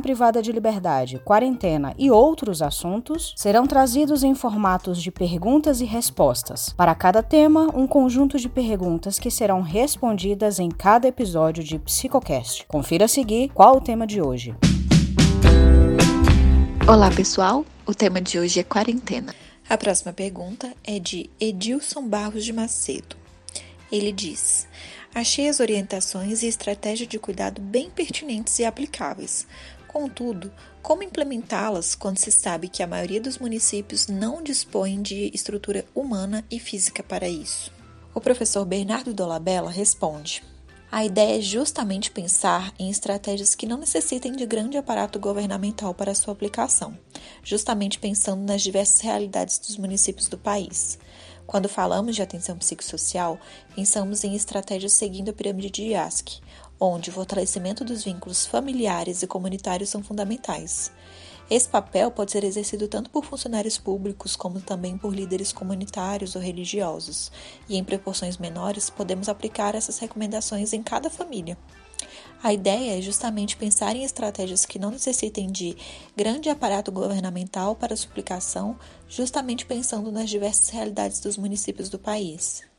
privada de liberdade, quarentena e outros assuntos serão trazidos em formatos de perguntas e respostas. Para cada tema, um conjunto de perguntas que serão respondidas em cada episódio de Psicocast. Confira a seguir qual o tema de hoje. Olá, pessoal. O tema de hoje é quarentena. A próxima pergunta é de Edilson Barros de Macedo. Ele diz: Achei as orientações e estratégia de cuidado bem pertinentes e aplicáveis. Contudo, como implementá-las quando se sabe que a maioria dos municípios não dispõe de estrutura humana e física para isso? O professor Bernardo Dolabella responde: A ideia é justamente pensar em estratégias que não necessitem de grande aparato governamental para sua aplicação, justamente pensando nas diversas realidades dos municípios do país. Quando falamos de atenção psicossocial, pensamos em estratégias seguindo a pirâmide de Yask, onde o fortalecimento dos vínculos familiares e comunitários são fundamentais. Esse papel pode ser exercido tanto por funcionários públicos como também por líderes comunitários ou religiosos, e em proporções menores podemos aplicar essas recomendações em cada família. A ideia é justamente pensar em estratégias que não necessitem de grande aparato governamental para suplicação, justamente pensando nas diversas realidades dos municípios do país.